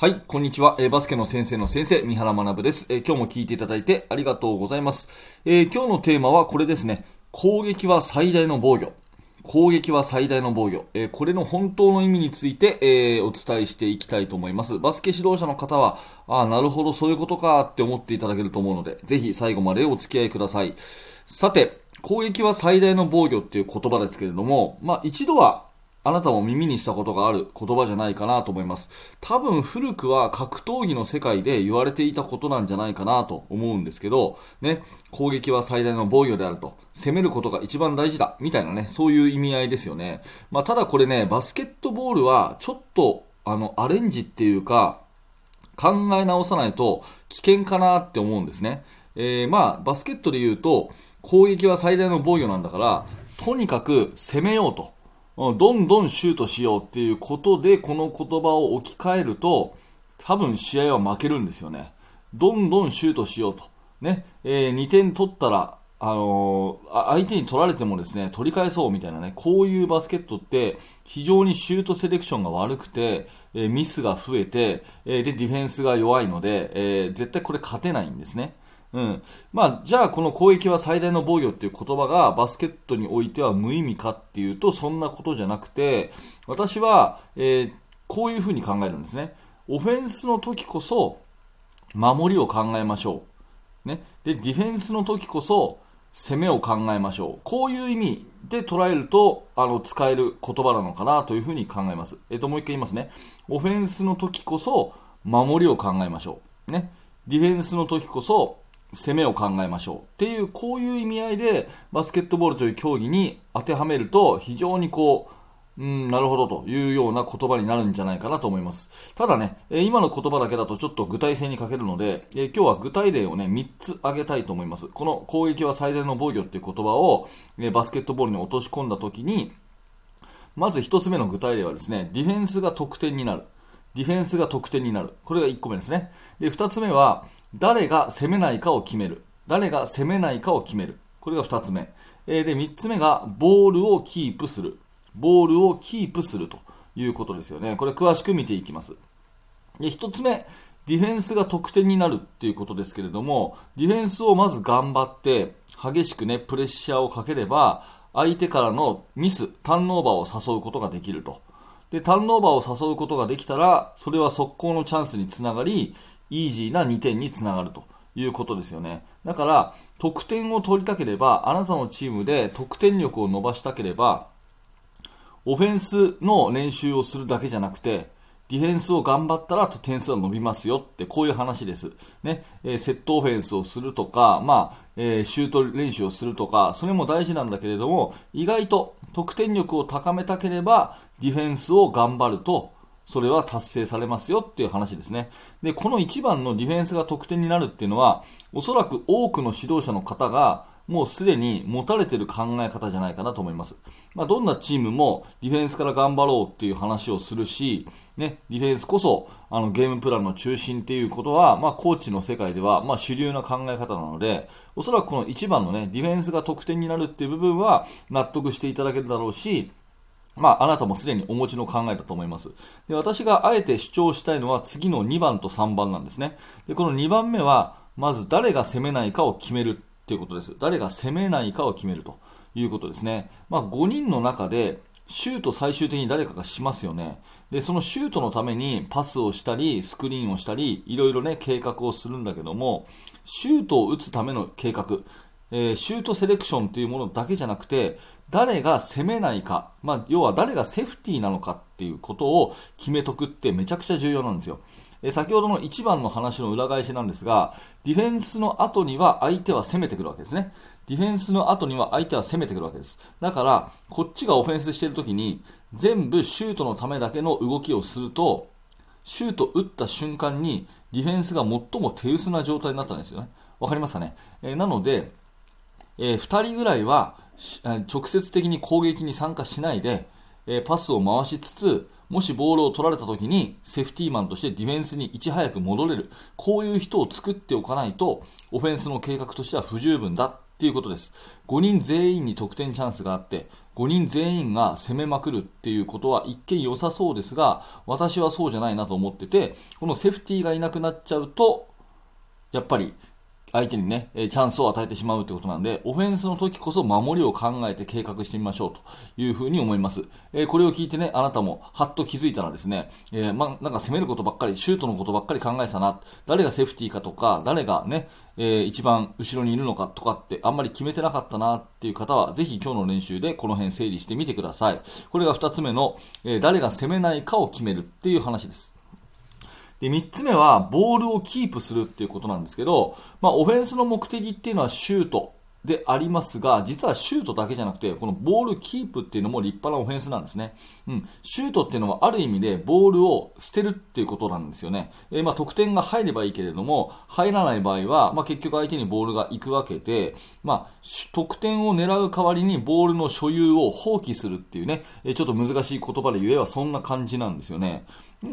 はい、こんにちは。えー、バスケの先生の先生、三原学です、えー、今日も聞いていただいてありがとうございます、えー、今日のテーマはこれですね。攻撃は最大の防御。攻撃は最大の防御。えこれの本当の意味について、えお伝えしていきたいと思います。バスケ指導者の方は、ああ、なるほど、そういうことかって思っていただけると思うので、ぜひ最後までお付き合いください。さて、攻撃は最大の防御っていう言葉ですけれども、まあ一度はあなたも耳にしたことがある言葉じゃないかなと思います。多分古くは格闘技の世界で言われていたことなんじゃないかなと思うんですけど、ね、攻撃は最大の防御であると、攻めることが一番大事だ、みたいなね、そういう意味合いですよね。まあ、ただこれね、バスケットボールはちょっと、あの、アレンジっていうか、考え直さないと危険かなって思うんですね。えー、まあ、バスケットで言うと、攻撃は最大の防御なんだから、とにかく攻めようと。どんどんシュートしようっていうことで、この言葉を置き換えると、多分試合は負けるんですよね。どんどんシュートしようと。ね、えー、2点取ったら、あのー、相手に取られてもですね、取り返そうみたいなね、こういうバスケットって非常にシュートセレクションが悪くて、えー、ミスが増えて、えで、ディフェンスが弱いので、え絶対これ勝てないんですね。うん。まあ、じゃあこの攻撃は最大の防御っていう言葉がバスケットにおいては無意味かっていうと、そんなことじゃなくて、私は、えー、こういうふうに考えるんですね。オフェンスの時こそ、守りを考えましょう。ね。で、ディフェンスの時こそ、攻めを考えましょう。こういう意味で捉えると、あの、使える言葉なのかなというふうに考えます。えっ、と、もう一回言いますね。オフェンスの時こそ、守りを考えましょう。ね。ディフェンスの時こそ、攻めを考えましょうっていうこういう意味合いでバスケットボールという競技に当てはめると非常にこううん、なるほどというような言葉になるんじゃないかなと思います。ただね、今の言葉だけだとちょっと具体性に欠けるので、今日は具体例をね、3つ挙げたいと思います。この攻撃は最大の防御っていう言葉を、バスケットボールに落とし込んだ時に、まず1つ目の具体例はですね、ディフェンスが得点になる。ディフェンスが得点になる。これが1個目ですね。で、2つ目は、誰が攻めないかを決める。誰が攻めないかを決める。これが2つ目。えー、で、3つ目が、ボールをキープする。ボールをキープするということですよね。これ詳しく見ていきます。で、1つ目、ディフェンスが得点になるっていうことですけれども、ディフェンスをまず頑張って、激しくね、プレッシャーをかければ、相手からのミス、ターンオーバーを誘うことができると。で、ターンオーバーを誘うことができたら、それは速攻のチャンスにつながり、イージーな2点につながるということですよね。だから、得点を取りたければ、あなたのチームで得点力を伸ばしたければ、オフェンスの練習をするだけじゃなくて、ディフェンスを頑張ったら点数は伸びますよって、こういう話です。ね、えー、セットオフェンスをするとか、まあ、えー、シュート練習をするとか、それも大事なんだけれども、意外と得点力を高めたければ、ディフェンスを頑張ると、それは達成されますよっていう話ですね。で、この1番のディフェンスが得点になるっていうのは、おそらく多くの指導者の方が、もうすでに持たれてる考え方じゃないかなと思います。まあ、どんなチームもディフェンスから頑張ろうっていう話をするし、ね、ディフェンスこそあのゲームプランの中心っていうことは、まあ、コーチの世界では、まあ、主流な考え方なので、おそらくこの1番のね、ディフェンスが得点になるっていう部分は納得していただけるだろうし、まあ、あなたもすでにお持ちの考えだと思います。で、私があえて主張したいのは次の2番と3番なんですね。で、この2番目は、まず誰が攻めないかを決めるっていうことです。誰が攻めないかを決めるということですね。まあ、5人の中で、シュート最終的に誰かがしますよね。で、そのシュートのためにパスをしたり、スクリーンをしたり、いろいろね、計画をするんだけども、シュートを打つための計画、えー、シュートセレクションというものだけじゃなくて、誰が攻めないか、まあ、要は誰がセーフティーなのかっていうことを決めとくってめちゃくちゃ重要なんですよ。え先ほどの1番の話の裏返しなんですが、ディフェンスの後には相手は攻めてくるわけですね。ディフェンスの後には相手は攻めてくるわけです。だから、こっちがオフェンスしてるときに、全部シュートのためだけの動きをすると、シュート打った瞬間に、ディフェンスが最も手薄な状態になったんですよね。わかりますかね、えー、なので、えー、2人ぐらいは直接的に攻撃に参加しないで、えパスを回しつつ、もしボールを取られた時にセーフティーマンとしてディフェンスにいち早く戻れる。こういう人を作っておかないと、オフェンスの計画としては不十分だっていうことです。5人全員に得点チャンスがあって、5人全員が攻めまくるっていうことは一見良さそうですが、私はそうじゃないなと思ってて、このセーフティーがいなくなっちゃうと、やっぱり相手にね、チャンスを与えてしまうということなんで、オフェンスの時こそ守りを考えて計画してみましょうというふうに思います。えー、これを聞いてね、あなたもはっと気づいたらですね、えー、ま、なんか攻めることばっかり、シュートのことばっかり考えてたな、誰がセーフティーかとか、誰がね、えー、一番後ろにいるのかとかってあんまり決めてなかったなっていう方は、ぜひ今日の練習でこの辺整理してみてください。これが2つ目の、え誰が攻めないかを決めるっていう話です。で、3つ目は、ボールをキープするっていうことなんですけど、まあ、オフェンスの目的っていうのはシュートでありますが、実はシュートだけじゃなくて、このボールキープっていうのも立派なオフェンスなんですね。うん。シュートっていうのはある意味でボールを捨てるっていうことなんですよね。えー、まあ、得点が入ればいいけれども、入らない場合は、まあ、結局相手にボールが行くわけで、まあ、得点を狙う代わりにボールの所有を放棄するっていうね、えー、ちょっと難しい言葉で言えばそんな感じなんですよね。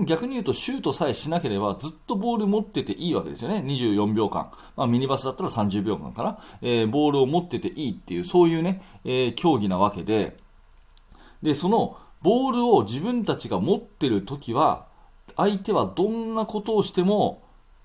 逆に言うとシュートさえしなければずっとボール持ってていいわけですよね。24秒間。まあ、ミニバスだったら30秒間かな。えー、ボールを持ってていいっていう、そういうね、えー、競技なわけで、で、そのボールを自分たちが持ってる時は、相手はどんなことをしても、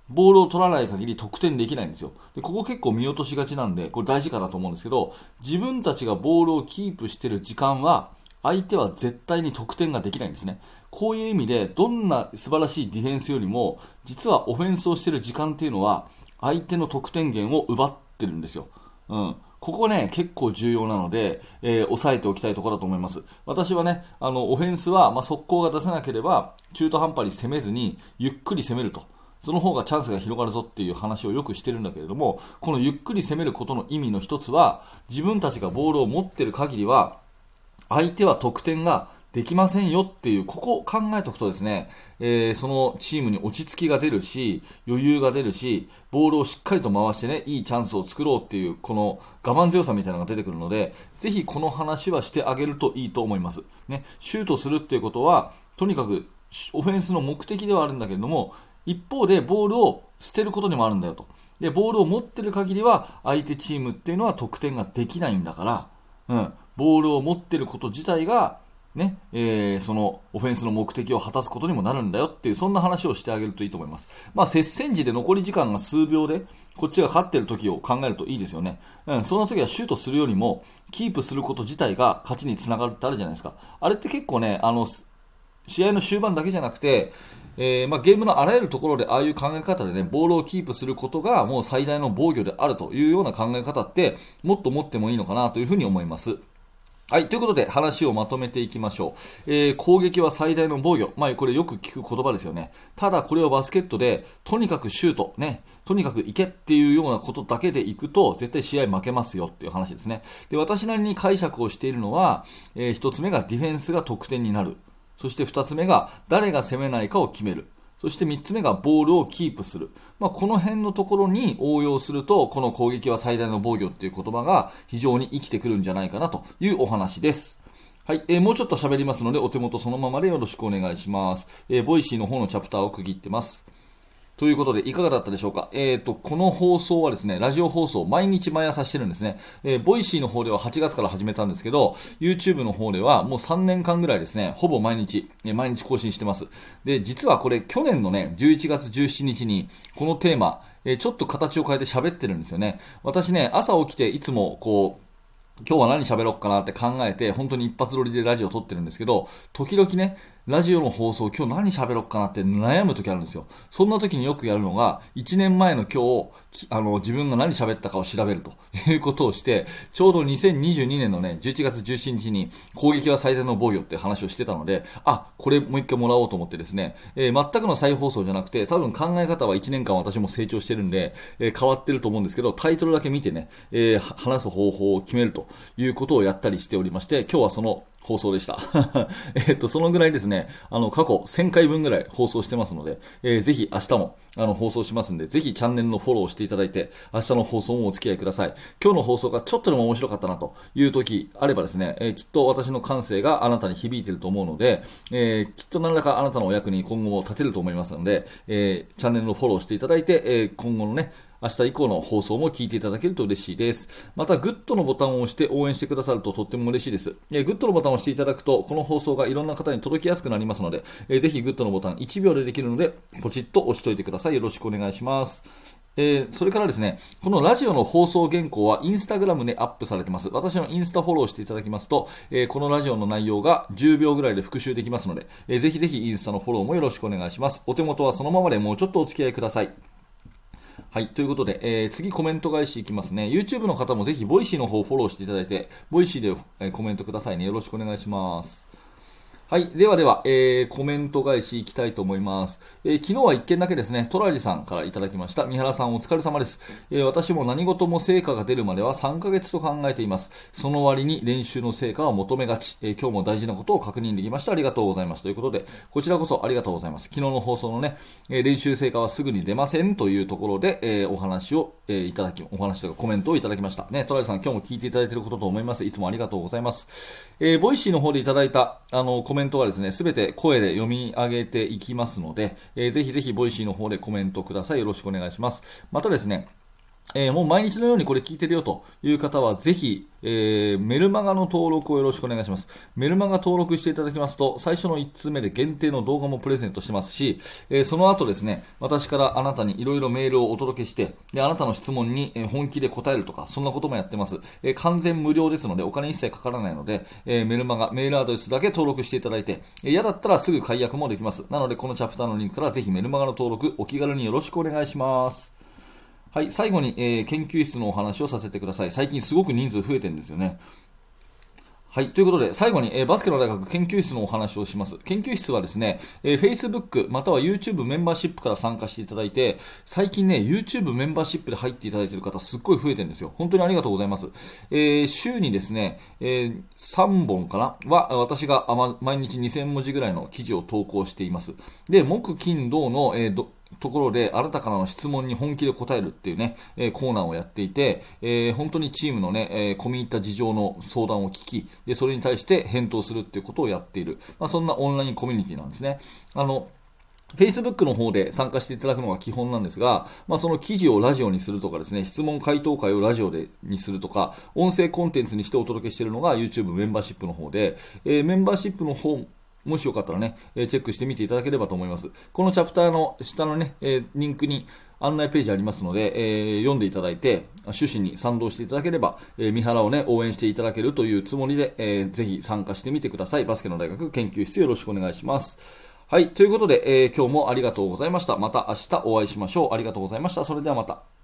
ボールを取らない限り得点できないんですよ。で、ここ結構見落としがちなんで、これ大事かなと思うんですけど、自分たちがボールをキープしてる時間は、相手は絶対に得点ができないんですね。こういう意味で、どんな素晴らしいディフェンスよりも、実はオフェンスをしている時間っていうのは、相手の得点源を奪ってるんですよ。うん。ここね、結構重要なので、えー、押さえておきたいところだと思います。私はね、あの、オフェンスは、まあ、速攻が出せなければ、中途半端に攻めずに、ゆっくり攻めると。その方がチャンスが広がるぞっていう話をよくしてるんだけれども、このゆっくり攻めることの意味の一つは、自分たちがボールを持ってる限りは、相手は得点ができませんよっていう、ここを考えておくとですね、えー、そのチームに落ち着きが出るし、余裕が出るし、ボールをしっかりと回してね、いいチャンスを作ろうっていう、この我慢強さみたいなのが出てくるので、ぜひこの話はしてあげるといいと思います。ね、シュートするっていうことは、とにかくオフェンスの目的ではあるんだけれども、一方でボールを捨てることにもあるんだよと。で、ボールを持ってる限りは、相手チームっていうのは得点ができないんだから、うん、ボールを持ってること自体がね、えー、そのオフェンスの目的を果たすことにもなるんだよっていう、そんな話をしてあげるといいと思います。まあ、接戦時で残り時間が数秒で、こっちが勝ってる時を考えるといいですよね。うん、その時はシュートするよりも、キープすること自体が勝ちにつながるってあるじゃないですか。あれって結構ね、あの、試合の終盤だけじゃなくて、えー、まあ、ゲームのあらゆるところでああいう考え方でね、ボールをキープすることがもう最大の防御であるというような考え方って、もっと持ってもいいのかなというふうに思います。はい。ということで、話をまとめていきましょう。えー、攻撃は最大の防御。まあ、これよく聞く言葉ですよね。ただ、これをバスケットで、とにかくシュート、ね、とにかく行けっていうようなことだけで行くと、絶対試合負けますよっていう話ですね。で、私なりに解釈をしているのは、えー、一つ目がディフェンスが得点になる。そして二つ目が、誰が攻めないかを決める。そして3つ目がボールをキープする。まあ、この辺のところに応用すると、この攻撃は最大の防御っていう言葉が非常に生きてくるんじゃないかなというお話です。はい、えー、もうちょっと喋りますので、お手元そのままでよろしくお願いします。えー、 Voicy の方のチャプターを区切ってます。ということで、いかがだったでしょうか？えっ、ー、と、この放送はですね、ラジオ放送、毎日毎朝してるんですね。えー、 Voicy の方では8月から始めたんですけど、YouTube の方ではもう3年間ぐらいですね、ほぼ毎日、え毎日更新してます。で、実はこれ、去年のね、11月17日に、このテーマ、えー、ちょっと形を変えて喋ってるんですよね。私ね、朝起きていつもこう、今日は何喋ろうかなって考えて、本当に一発撮りでラジオ撮ってるんですけど、時々ね、ラジオの放送今日何喋ろうかなって悩む時あるんですよ。そんな時によくやるのが、1年前の今日、あの、自分が何喋ったかを調べるということをして、ちょうど2022年のね、11月17日に攻撃は最大の防御って話をしてたので、あ、これもう一回もらおうと思ってですね、えー、全くの再放送じゃなくて、多分考え方は1年間私も成長してるんで、えー、変わってると思うんですけど、タイトルだけ見てね、えー、話す方法を決めるということをやったりしておりまして、今日はその放送でした。えっと、そのぐらいですね、ねあの、過去1000回分ぐらい放送してますので、えー、ぜひ明日も、あの、放送しますんで、ぜひチャンネルのフォローしていただいて、明日の放送もお付き合いください。今日の放送がちょっとでも面白かったなという時あればですね、えー、きっと私の感性があなたに響いていると思うので、えー、きっと何らかあなたのお役に今後も立てると思いますので、えー、チャンネルのフォローしていただいて、え、今後のね、明日以降の放送も聞いていただけると嬉しいです。また、グッドのボタンを押して応援してくださるととっても嬉しいです。えグッドのボタンを押していただくと、この放送がいろんな方に届きやすくなりますので、えー、ぜひグッドのボタン1秒でできるので、ポチッと押しといてください。よろしくお願いします。えー、それからですね、このラジオの放送原稿はインスタグラムでアップされてます。私のインスタフォローしていただきますと、えー、このラジオの内容が10秒ぐらいで復習できますので、えー、ぜひぜひインスタのフォローもよろしくお願いします。お手元はそのままでもうちょっとお付き合いください。はい。ということで、えー、次コメント返しいきますね。YouTube の方もぜひ、ボイシーの方をフォローしていただいて、 Voicy で、えー、コメントくださいね。よろしくお願いします。はい。ではでは、えー、コメント返しいきたいと思います。えー、昨日は1件だけですね、トラジさんからいただきました。三原さんお疲れ様です。えー、私も何事も成果が出るまでは3ヶ月と考えています。その割に練習の成果は求めがち。え、今日も大事なことを確認できました。ありがとうございます。ということで、こちらこそありがとうございます。昨日の放送のね、え練習成果はすぐに出ませんというところで、えお話を、えいただき、お話というかコメントをいただきました。ね、トラジさん今日も聞いていただいていることと思います。いつもありがとうございます。え Voicy の方でいただいた、あの、コメントメントはですね、すべてて声で読み上げていきますので、えー、ぜひぜひ Voicy の方でコメントください。よろしくお願いします。またですね、えー、もう毎日のようにこれ聞いてるよという方は、ぜひ、えー、メルマガの登録をよろしくお願いします。メルマガ登録していただきますと、最初の1通目で限定の動画もプレゼントしますし、えー、その後ですね、私からあなたにいろいろメールをお届けして、で、あなたの質問に本気で答えるとか、そんなこともやってます。え、完全無料ですので、お金一切かからないので、えメルマガ、メールアドレスだけ登録していただいて、え嫌だったらすぐ解約もできます。なので、このチャプターのリンクからぜひメルマガの登録、お気軽によろしくお願いします。はい、最後に、えー、研究室のお話をさせてください。最近すごく人数増えてるんですよね。はい。ということで、最後に、えー、バスケの大学研究室のお話をします。研究室はですね、えー、Facebook または YouTube メンバーシップから参加していただいて、最近ね、YouTube メンバーシップで入っていただいている方、すっごい増えてるんですよ。本当にありがとうございます。えー、週にですね、えー、3本かな？は、私が毎日2000文字ぐらいの記事を投稿しています。で、木、金、土の、えーところで、あなたからの質問に本気で答えるっていうね、えー、コーナーをやっていて、えー、本当にチームのね、えー、込み入った事情の相談を聞き、で、それに対して返答するっていうことをやっている。まあ、そんなオンラインコミュニティなんですね。あの、Facebook の方で参加していただくのが基本なんですが、まあ、その記事をラジオにするとかですね、質問回答会をラジオでにするとか、音声コンテンツにしてお届けしているのが YouTube メンバーシップの方で、えー、メンバーシップの方もしよかったらね、えチェックしてみていただければと思います。このチャプターの下のね、えリンクに案内ページありますので、えー、読んでいただいて、趣旨に賛同していただければ、えー、三原をね、応援していただけるというつもりで、えー、ぜひ参加してみてください。バスケの大学研究室よろしくお願いします。はい。ということで、えー、今日もありがとうございました。また明日お会いしましょう。ありがとうございました。それではまた。